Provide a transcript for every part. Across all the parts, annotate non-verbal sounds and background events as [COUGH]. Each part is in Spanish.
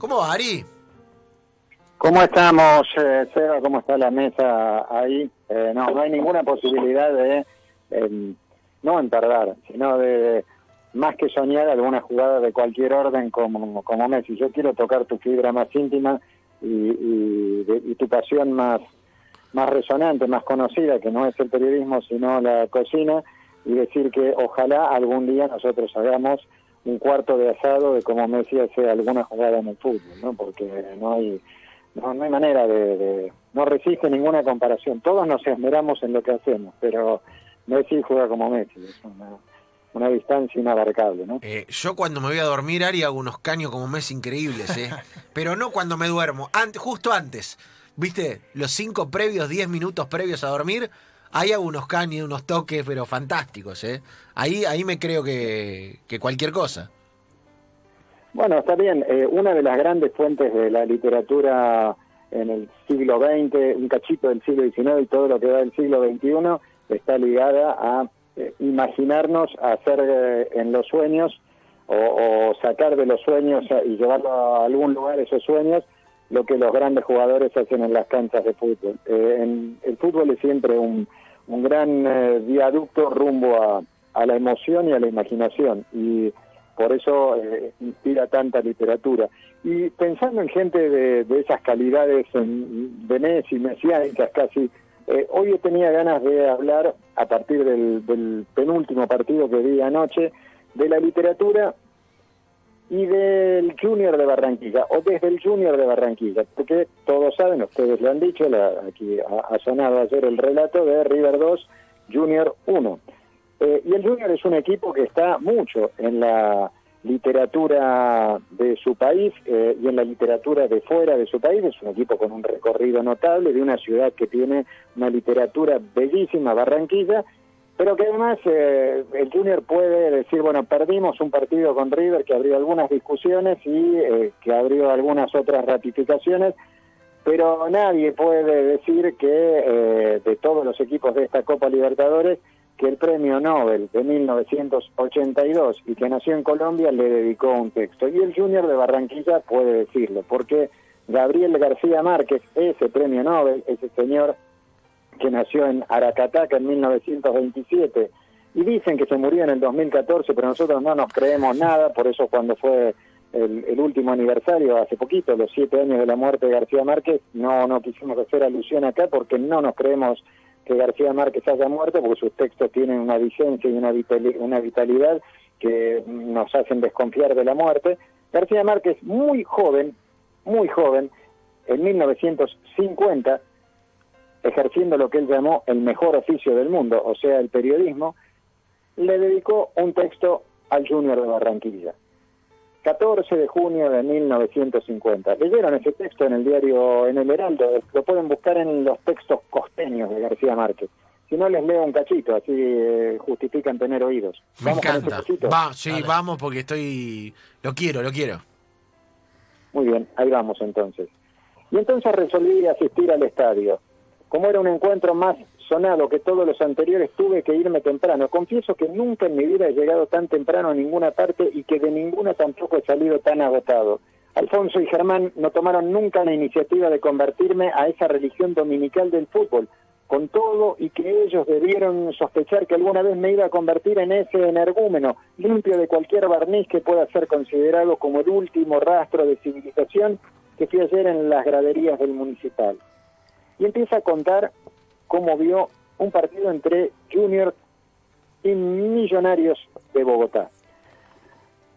¿Cómo va, Ari? ¿Cómo estamos, eh, Seba? ¿Cómo está la mesa ahí? Eh, no, no hay ninguna posibilidad de, em, no en tardar, sino de, más que soñar alguna jugada de cualquier orden como, Messi. Yo quiero tocar tu fibra más íntima y, y, de- y tu pasión más, más resonante, más conocida, que no es el periodismo, sino la cocina, y decir que ojalá algún día nosotros hagamos un cuarto de asado de cómo Messi hace alguna jugada en el fútbol, ¿no? Porque no hay no, no hay manera de, de- no resiste ninguna comparación. Todos nos esmeramos en lo que hacemos, pero Messi juega como Messi, es una, una distancia inabarcable, ¿no? Eh, yo cuando me voy a dormir, Ari, hago unos caños como mes increíbles, ¿eh? [LAUGHS] Pero no cuando me duermo, antes, justo antes. ¿Viste? Los cinco previos, diez minutos previos a dormir, ahí hago unos caños, unos toques, pero fantásticos, ¿eh? Ahí, ahí me creo que, que cualquier cosa. Bueno, está bien. Eh, una de las grandes fuentes de la literatura en el siglo XX, un cachito del siglo XIX y todo lo que va del siglo XXI, está ligada a eh, imaginarnos, hacer eh, en los sueños o, o sacar de los sueños a- y llevarlo a algún lugar esos sueños lo que los grandes jugadores hacen en las canchas de fútbol. Eh, en- el fútbol es siempre un, un gran eh, viaducto rumbo a, a la emoción y a la imaginación y por eso eh, inspira tanta literatura. Y pensando en gente de, de esas calidades en- de Messi, mesiánicas casi, eh, hoy tenía ganas de hablar, a partir del, del penúltimo partido que vi anoche, de la literatura y del Junior de Barranquilla, o desde el Junior de Barranquilla, porque todos saben, ustedes lo han dicho, la- aquí ha, ha sonado ayer el relato de River 2, Junior 1. Eh, y el Junior es un equipo que está mucho en la literatura de su país eh, y en la literatura de fuera de su país. Es un equipo con un recorrido notable de una ciudad que tiene una literatura bellísima, Barranquilla, pero que además eh, el Junior puede decir, bueno, perdimos un partido con River que abrió algunas discusiones y eh, que abrió algunas otras ratificaciones, pero nadie puede decir que eh, de todos los equipos de esta Copa Libertadores, que el premio Nobel de 1982 y que nació en Colombia le dedicó un texto. Y el Junior de Barranquilla puede decirlo, porque Gabriel García Márquez, ese premio Nobel, ese señor que nació en Aracataca en 1927 y dicen que se murió en el 2014, pero nosotros no nos creemos nada, por eso cuando fue el, el último aniversario, hace poquito, los siete años de la muerte de García Márquez, no, no quisimos hacer alusión acá porque no nos creemos que García Márquez haya muerto, porque sus textos tienen una vigencia y una, una vitalidad que nos hacen desconfiar de la muerte. García Márquez, muy joven, muy joven, en 1950, ejerciendo lo que él llamó el mejor oficio del mundo, o sea, el periodismo, le dedicó un texto al Junior de Barranquilla. 14 de junio de 1950. Leyeron ese texto en el diario, en el Heraldo, lo pueden buscar en los textos costeños de García Márquez. Si no, les leo un cachito, así eh, justifican tener oídos. Me ¿Vamos con ese encanta. Va, sí, Dale. vamos porque estoy... Lo quiero, lo quiero. Muy bien, ahí vamos entonces. Y entonces resolví asistir al estadio. Como era un encuentro más sonado que todos los anteriores, tuve que irme temprano. Confieso que nunca en mi vida he llegado tan temprano a ninguna parte y que de ninguna tampoco he salido tan agotado. Alfonso y Germán no tomaron nunca la iniciativa de convertirme a esa religión dominical del fútbol, con todo y que ellos debieron sospechar que alguna vez me iba a convertir en ese energúmeno, limpio de cualquier barniz que pueda ser considerado como el último rastro de civilización que fui ayer en las graderías del municipal. Y empieza a contar cómo vio un partido entre Junior y Millonarios de Bogotá.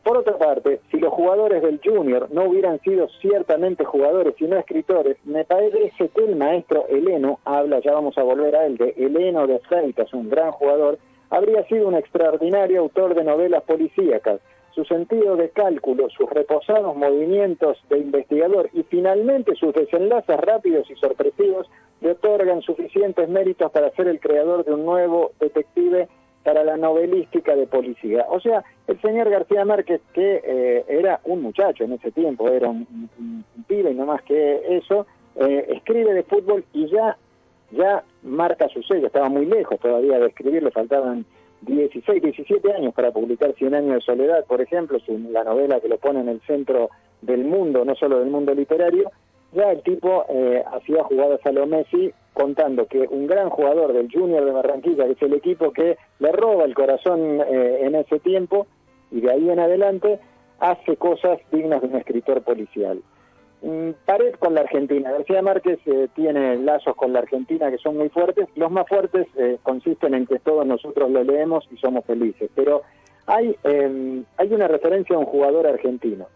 Por otra parte, si los jugadores del Junior no hubieran sido ciertamente jugadores, sino escritores, me parece que el maestro Heleno, habla, ya vamos a volver a él, de Heleno de Freitas, un gran jugador, habría sido un extraordinario autor de novelas policíacas. Su sentido de cálculo, sus reposados movimientos de investigador y finalmente sus desenlaces rápidos y sorpresivos le otorgan suficientes méritos para ser el creador de un nuevo detective para la novelística de policía. O sea, el señor García Márquez, que eh, era un muchacho en ese tiempo, era un, un, pibe y no más que eso, eh, escribe de fútbol y ya, ya marca su sello, estaba muy lejos todavía de escribir, le faltaban 16, 17 años para publicar Cien años de soledad, por ejemplo, la novela que lo pone en el centro del mundo, no solo del mundo literario, ya el tipo eh, hacía jugadas a lo Messi contando que un gran jugador del Junior de Barranquilla, que es el equipo que le roba el corazón eh, en ese tiempo, y de ahí en adelante hace cosas dignas de un escritor policial. Mm, pared con la Argentina. García Márquez eh, tiene lazos con la Argentina que son muy fuertes. Los más fuertes eh, consisten en que todos nosotros lo leemos y somos felices. Pero hay, em, hay una referencia a un jugador argentino.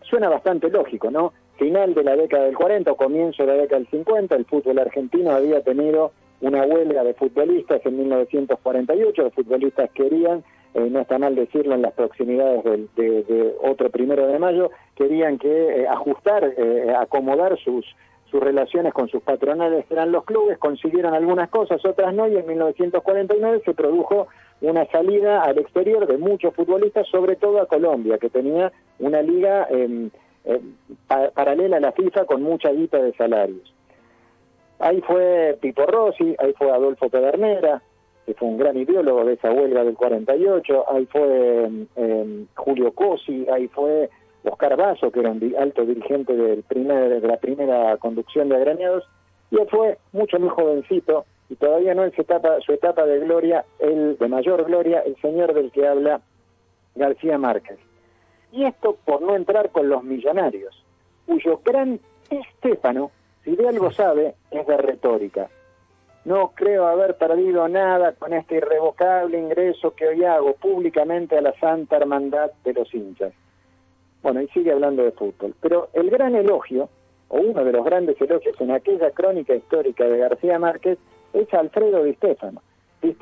Suena bastante lógico, ¿no? Final de la década del 40 o comienzo de la década del 50, el fútbol argentino había tenido una huelga de futbolistas en 1948. Los futbolistas querían eh, no está mal decirlo, en las proximidades de, otro primero de mayo, querían que eh, ajustar, eh, acomodar sus, sus relaciones con sus patronales, eran los clubes, consiguieron algunas cosas, otras no, y en 1949 se produjo una salida al exterior de muchos futbolistas, sobre todo a Colombia, que tenía una liga em, em, paralela a la FIFA con mucha guita de salarios. Ahí fue Pipo Rossi, ahí fue Adolfo Pedernera, que fue un gran ideólogo de esa huelga del 48, ahí fue em, Julio Cosi, ahí fue Oscar Basso, que era un alto dirigente del primer, de la primera conducción de agraniados, y él fue mucho más jovencito, y todavía no en su etapa, su etapa de gloria, el de mayor gloria, el señor del que habla García Márquez. Y esto por no entrar con los millonarios, cuyo gran Estefano, si de algo sabe, es de retórica no creo haber perdido nada con este irrevocable ingreso que hoy hago públicamente a la Santa Hermandad de los hinchas. Bueno, y sigue hablando de fútbol. Pero el gran elogio, o uno de los grandes elogios en aquella crónica histórica de García Márquez, es Alfredo Di Stefano. Di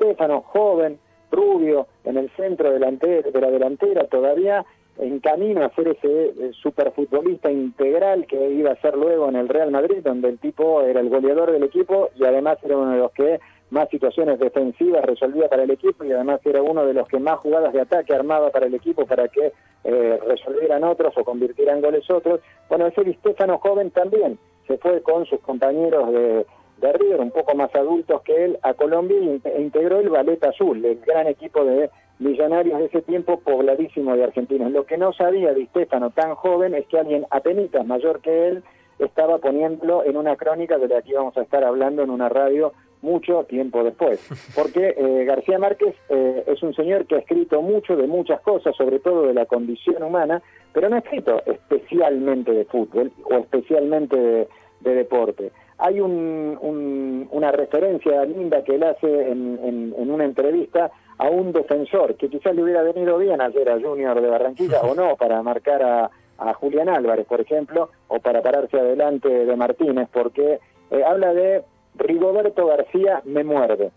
joven, rubio, en el centro delantero, de la delantera, todavía en camino a ser ese eh, superfutbolista integral que iba a ser luego en el Real Madrid, donde el tipo era el goleador del equipo y además era uno de los que más situaciones defensivas resolvía para el equipo y además era uno de los que más jugadas de ataque armaba para el equipo para que eh, resolvieran otros o convirtieran goles otros. Bueno, ese Di joven también se fue con sus compañeros de, de River, un poco más adultos que él, a Colombia e integró el Ballet Azul, el gran equipo de millonarios de ese tiempo pobladísimo de argentinos. Lo que no sabía de Estefano tan joven es que alguien apenitas mayor que él estaba poniéndolo en una crónica de la que íbamos a estar hablando en una radio mucho tiempo después. [LAUGHS] Porque eh, García Márquez eh, es un señor que ha escrito mucho de muchas cosas, sobre todo de la condición humana, pero no ha escrito especialmente de fútbol o especialmente de, deporte. Hay una referencia linda que él hace en, en una entrevista a un defensor que quizás le hubiera venido bien ayer a Junior de Barranquilla o no para marcar a, Julián Álvarez, por ejemplo, o para pararse adelante de Martínez, porque eh, habla de Rigoberto García me muerde.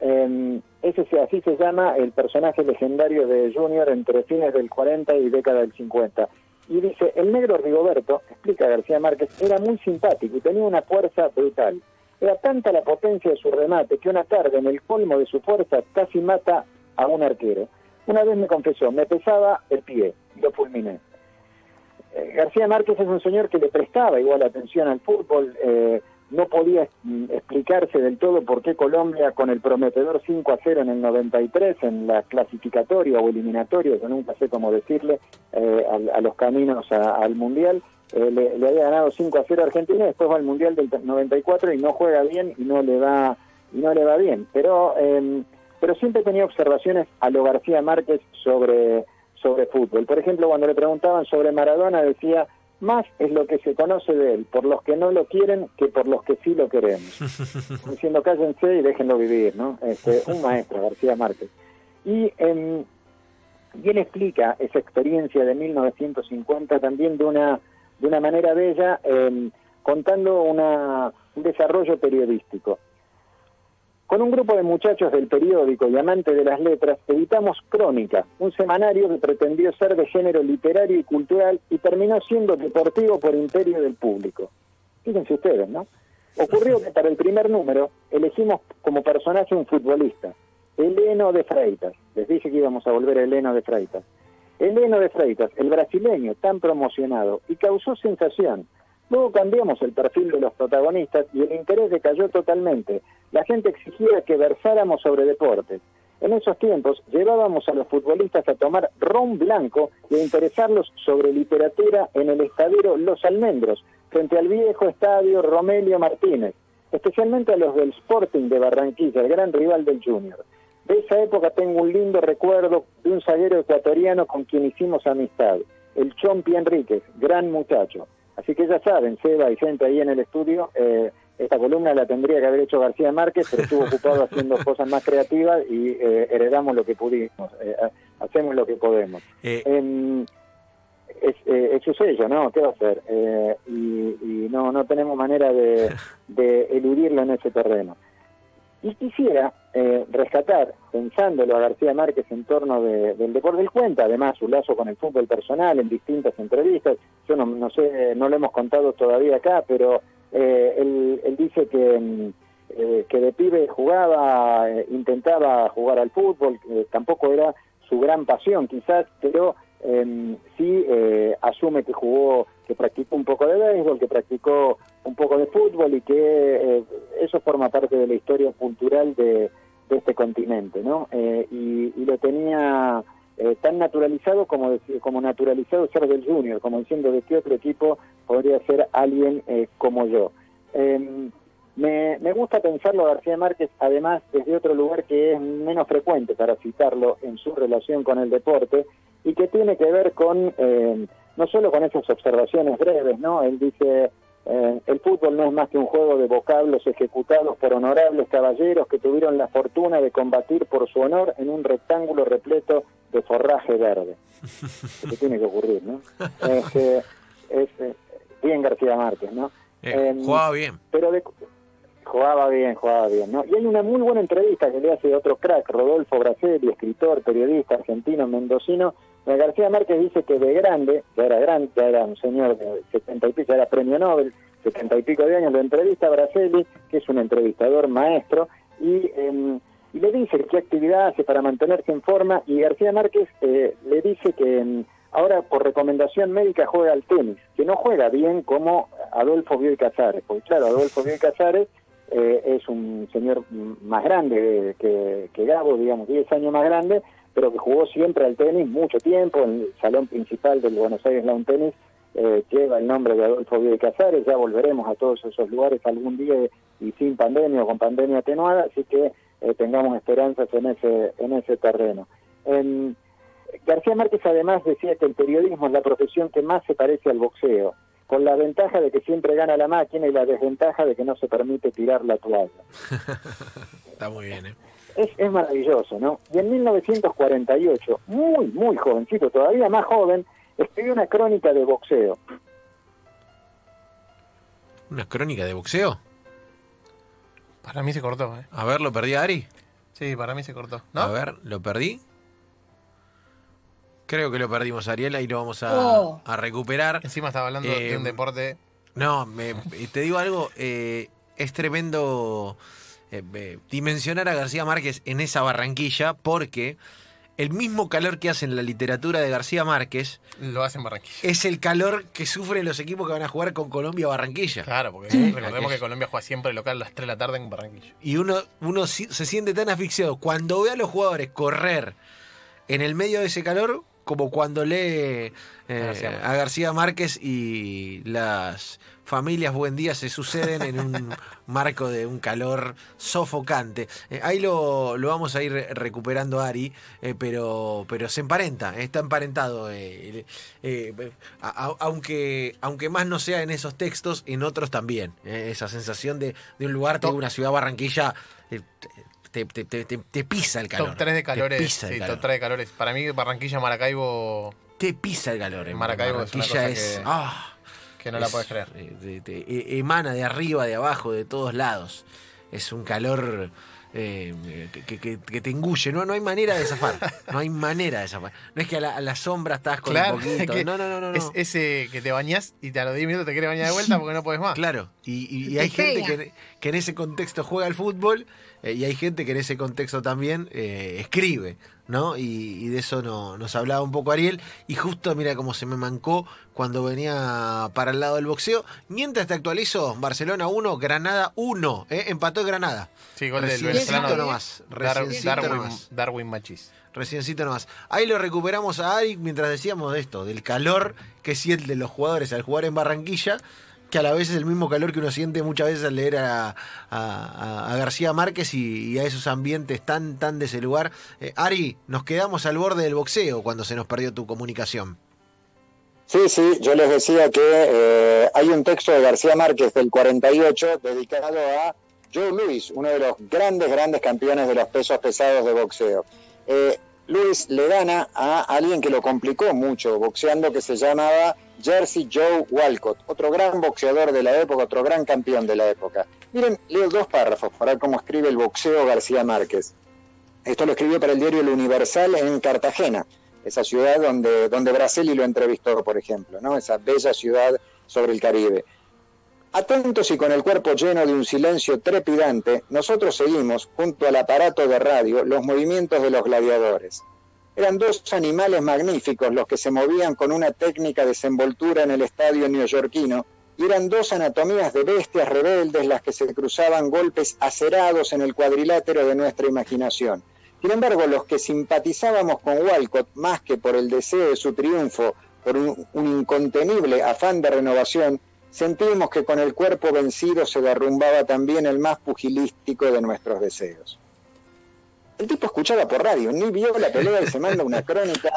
Eh, ese así se llama el personaje legendario de Junior entre fines del 40 y década del 50. Y dice, el negro Rigoberto, explica García Márquez, era muy simpático y tenía una fuerza brutal. Era tanta la potencia de su remate que una tarde, en el colmo de su fuerza, casi mata a un arquero. Una vez me confesó, me pesaba el pie lo fulminé. Eh, García Márquez es un señor que le prestaba igual atención al fútbol, eh, no podía mm, explicarse del todo por qué Colombia con el prometedor 5 a 0 en el 93 en la clasificatoria o eliminatoria, yo nunca sé cómo decirle, eh, a, los caminos al Mundial, eh, le, había ganado 5 a 0 a Argentina, después va al Mundial del 94 y no juega bien y no le va, y no le va bien. Pero, eh, pero siempre tenía observaciones a lo García Márquez sobre, sobre fútbol. Por ejemplo, cuando le preguntaban sobre Maradona, decía, más es lo que se conoce de él, por los que no lo quieren que por los que sí lo queremos. [LAUGHS] Diciendo cállense y déjenlo vivir, ¿no? Este, [LAUGHS] un maestro, García Márquez. Y, eh, y él explica esa experiencia de 1950 también de una de una manera bella, eh, contando una, un desarrollo periodístico. Con un grupo de muchachos del periódico y amantes de las letras, editamos Crónica, un semanario que pretendió ser de género literario y cultural y terminó siendo deportivo por imperio del público. Fíjense ustedes, ¿no? Ocurrió que para el primer número elegimos como personaje un futbolista, Eleno de Freitas. Les dije que íbamos a volver a Eleno de Freitas. Eleno de Freitas, el brasileño tan promocionado, y causó sensación. Luego cambiamos el perfil de los protagonistas y el interés decayó totalmente. La gente exigía que versáramos sobre deportes. En esos tiempos llevábamos a los futbolistas a tomar ron blanco y a interesarlos sobre literatura en el estadero Los Almendros, frente al viejo estadio Romelio Martínez, especialmente a los del Sporting de Barranquilla, el gran rival del Junior. De esa época tengo un lindo recuerdo de un zaguero ecuatoriano con quien hicimos amistad, el Chompi Enríquez, gran muchacho. Así que ya saben, Seba y gente ahí en el estudio, eh, esta columna la tendría que haber hecho García Márquez, pero estuvo ocupado haciendo [LAUGHS] cosas más creativas y eh, heredamos lo que pudimos, eh, hacemos lo que podemos. Em, es, es, su sello, ¿no? ¿Qué va a hacer? y, no, no tenemos manera de, de eludirlo en ese terreno. Y quisiera eh, rescatar, pensándolo a García Márquez en torno del deporte del cuenta, además su lazo con el fútbol personal en distintas entrevistas, yo no, no sé, no lo hemos contado todavía acá, pero eh, él, dice que, mm, eh, que de pibe jugaba, intentaba jugar al fútbol, tampoco era su gran pasión quizás, pero em, sí asume que jugó, que practicó un poco de béisbol, que practicó un poco de fútbol y que eh, eso forma parte de la historia cultural de, este continente, ¿no? Eh, y, lo tenía eh, tan naturalizado como, como naturalizado ser del Junior, como diciendo de qué otro equipo podría ser alguien como yo. Em, me, me, gusta pensarlo García Márquez, además, desde otro lugar que es menos frecuente para citarlo en su relación con el deporte y que tiene que ver con, no solo con esas observaciones breves, ¿no? Él dice, eh, el fútbol no es más que un juego de vocablos ejecutados por honorables caballeros que tuvieron la fortuna de combatir por su honor en un rectángulo repleto de forraje verde. ¿Qué tiene que ocurrir, ¿no? [LAUGHS] Este, es, eh, bien García Márquez, ¿no? Eh, jugaba bien. Pero jugaba bien, jugaba bien, ¿no? Y hay una muy buena entrevista que le hace otro crack, Rodolfo Bracelli, escritor, periodista argentino, mendocino, García Márquez dice que de grande, ya era grande, ya era un señor de setenta y pico, era premio Nobel, setenta y pico de años, lo entrevista a Braceli, que es un entrevistador maestro, y, em, y le dice qué actividad hace para mantenerse en forma, y García Márquez eh, le dice que em, ahora por recomendación médica juega al tenis, que no juega bien como Adolfo Bioy Casares, porque claro, Adolfo Bioy Casares eh, es un señor más grande que, que Gabo, digamos, 10 años más grande, pero que jugó siempre al tenis mucho tiempo, en el salón principal del Buenos Aires Lawn Tennis, eh, lleva el nombre de Adolfo Bioy Casares, ya volveremos a todos esos lugares algún día y sin pandemia o con pandemia atenuada, así que eh, tengamos esperanzas en ese, en ese terreno. García Márquez además decía que el periodismo es la profesión que más se parece al boxeo, con la ventaja de que siempre gana la máquina y la desventaja de que no se permite tirar la toalla. [LAUGHS] Está muy bien, ¿eh? Es, maravilloso, ¿no? Y en 1948, muy, muy jovencito, todavía más joven, escribió una crónica de boxeo. ¿Una crónica de boxeo? Para mí se cortó, ¿eh? A ver, ¿lo perdí, Ari? Sí, para mí se cortó. ¿No? A ver, ¿lo perdí? Creo que lo perdimos, Ariel, ahí lo vamos a, oh. recuperar. Encima estaba hablando de un eh, deporte. No, me, te digo algo, eh, es tremendo eh, dimensionar a García Márquez en esa Barranquilla porque el mismo calor que hace en la literatura de García Márquez lo hace en Barranquilla. Es el calor que sufren los equipos que van a jugar con Colombia Barranquilla. Claro, porque recordemos que Colombia juega siempre local a las 3 de la tarde en Barranquilla. Y uno, uno se siente tan asfixiado cuando ve a los jugadores correr en el medio de ese calor como cuando lee eh, a García Márquez y las familias buen día se suceden en un [LAUGHS] marco de un calor sofocante. Eh, ahí lo, vamos a ir recuperando, Ari, eh, pero, pero se emparenta, está emparentado. Eh, aunque, aunque más no sea en esos textos, en otros también. esa sensación de, un lugar, de una ciudad Barranquilla. Te, pisa el calor. Top 3 de calores. sí, top 3 de calores. Para mí, Barranquilla, Maracaibo. Te pisa el calor. En Maracaibo Barranquilla es. ah, que no la puedes creer. E, emana de arriba, de abajo, de todos lados. Es un calor eh, que, te engulle. No, no hay manera de zafar. [LAUGHS] No hay manera de zafar. No es que a la, sombra estás con un poquito. no, no, no, no. Es ese que te bañás y te a los 10 minutos te quiere bañar de vuelta porque no puedes más. Claro. Y, hay gente que en ese contexto juega el fútbol eh, y hay gente que en ese contexto también eh, escribe, ¿no? Y, de eso no, nos hablaba un poco Ariel. Y justo, mira cómo se me mancó cuando venía para el lado del boxeo. Mientras te actualizo, Barcelona 1, Granada 1, ¿eh? empató Granada. Sí, gol del venezolano. Nomás, Darwin, Darwin Machis. Reciencito nomás. Ahí lo recuperamos a Ari mientras decíamos de esto, del calor que sienten los jugadores al jugar en Barranquilla que a la vez es el mismo calor que uno siente muchas veces al leer a, García Márquez y, a esos ambientes tan, tan de ese lugar. Eh, Ari, nos quedamos al borde del boxeo cuando se nos perdió tu comunicación. Sí, sí, yo les decía que eh, hay un texto de García Márquez del 48 dedicado a Joe Louis, uno de los grandes, grandes campeones de los pesos pesados de boxeo. Eh, Luis le gana a alguien que lo complicó mucho boxeando, que se llamaba Jersey Joe Walcott, otro gran boxeador de la época, otro gran campeón de la época. Miren, leo dos párrafos para ver cómo escribe el boxeo García Márquez. Esto lo escribió para el diario El Universal en Cartagena, esa ciudad donde, donde lo entrevistó, por ejemplo, ¿no? esa bella ciudad sobre el Caribe. Atentos y con el cuerpo lleno de un silencio trepidante, nosotros seguimos, junto al aparato de radio, los movimientos de los gladiadores. Eran dos animales magníficos los que se movían con una técnica de desenvoltura en el estadio neoyorquino, y eran dos anatomías de bestias rebeldes las que se cruzaban golpes acerados en el cuadrilátero de nuestra imaginación. Sin embargo, los que simpatizábamos con Walcott más que por el deseo de su triunfo, por un incontenible afán de renovación, sentimos que con el cuerpo vencido se derrumbaba también el más pugilístico de nuestros deseos. El tipo escuchaba por radio, ni vio la pelea y se manda una crónica,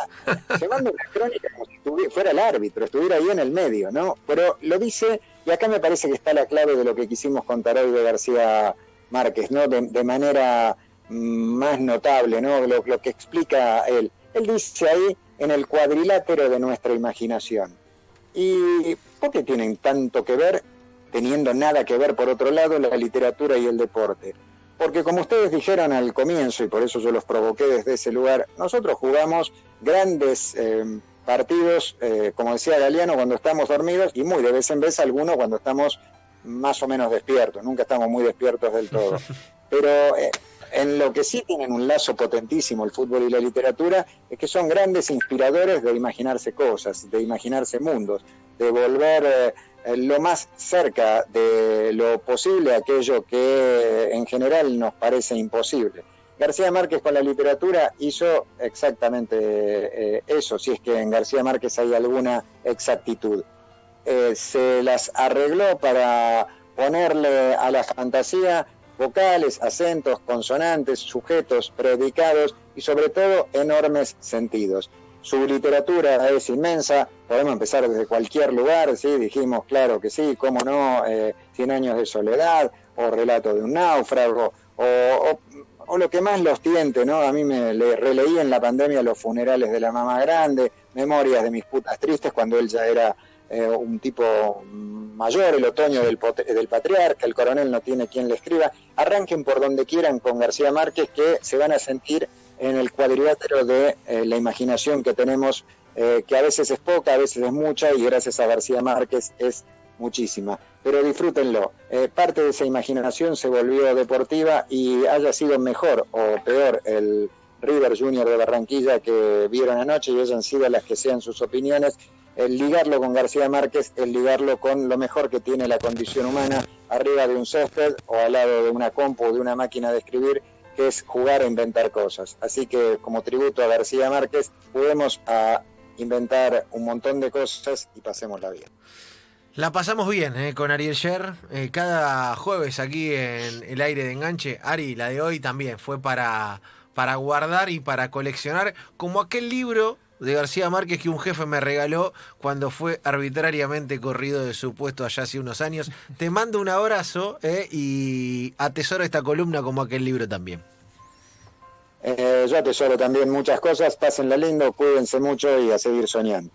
se manda una crónica como si fuera el árbitro, estuviera ahí en el medio, ¿no? Pero lo dice, y acá me parece que está la clave de lo que quisimos contar hoy de García Márquez, ¿no? De, manera mm, más notable, ¿no? Lo que explica él. Él dice ahí, en el cuadrilátero de nuestra imaginación. Y ¿Por qué tienen tanto que ver, teniendo nada que ver por otro lado, la literatura y el deporte? Porque como ustedes dijeron al comienzo, y por eso yo los provoqué desde ese lugar, nosotros jugamos grandes eh, partidos, eh, como decía Galeano, cuando estamos dormidos, y muy de vez en vez algunos cuando estamos más o menos despiertos, nunca estamos muy despiertos del todo. [LAUGHS] Pero eh, en lo que sí tienen un lazo potentísimo el fútbol y la literatura es que son grandes inspiradores de imaginarse cosas, de imaginarse mundos, de volver eh, lo más cerca de lo posible aquello que en general nos parece imposible. García Márquez con la literatura hizo exactamente eh, eso, si es que en García Márquez hay alguna exactitud. Eh, se las arregló para ponerle a la fantasía vocales, acentos, consonantes, sujetos, predicados y sobre todo enormes sentidos. Su literatura es inmensa, podemos empezar desde cualquier lugar, ¿sí? dijimos, claro que sí, cómo no, eh, Cien años de soledad, o Relato de un náufrago, o, lo que más los tiente, ¿no? A mí me le, releí en la pandemia los funerales de la mamá grande, memorias de mis putas tristes cuando él ya era eh, un tipo mayor, el otoño del, del, patriarca, el coronel no tiene quien le escriba. Arranquen por donde quieran con García Márquez que se van a sentir en el cuadrilátero de eh, la imaginación que tenemos, eh, que a veces es poca, a veces es mucha y gracias a García Márquez es muchísima. Pero disfrútenlo. parte de esa imaginación se volvió deportiva y haya sido mejor o peor el River Junior de Barranquilla que vieron anoche y hayan sido las que sean sus opiniones el ligarlo con García Márquez el ligarlo con lo mejor que tiene la condición humana arriba de un césped o al lado de una compu o de una máquina de escribir, que es jugar a inventar cosas. Así que como tributo a García Márquez, podemos a inventar un montón de cosas y pasemos la vida. La pasamos bien eh, con Ariel Sher. Eh, cada jueves aquí en el aire de enganche. Ari, la de hoy también fue para, para guardar y para coleccionar, como aquel libro de García Márquez que un jefe me regaló cuando fue arbitrariamente corrido de su puesto allá hace unos años. Te mando un abrazo eh, y atesoro esta columna como aquel libro también. Eh, yo atesoro también muchas cosas, pásenla lindo, cuídense mucho y a seguir soñando.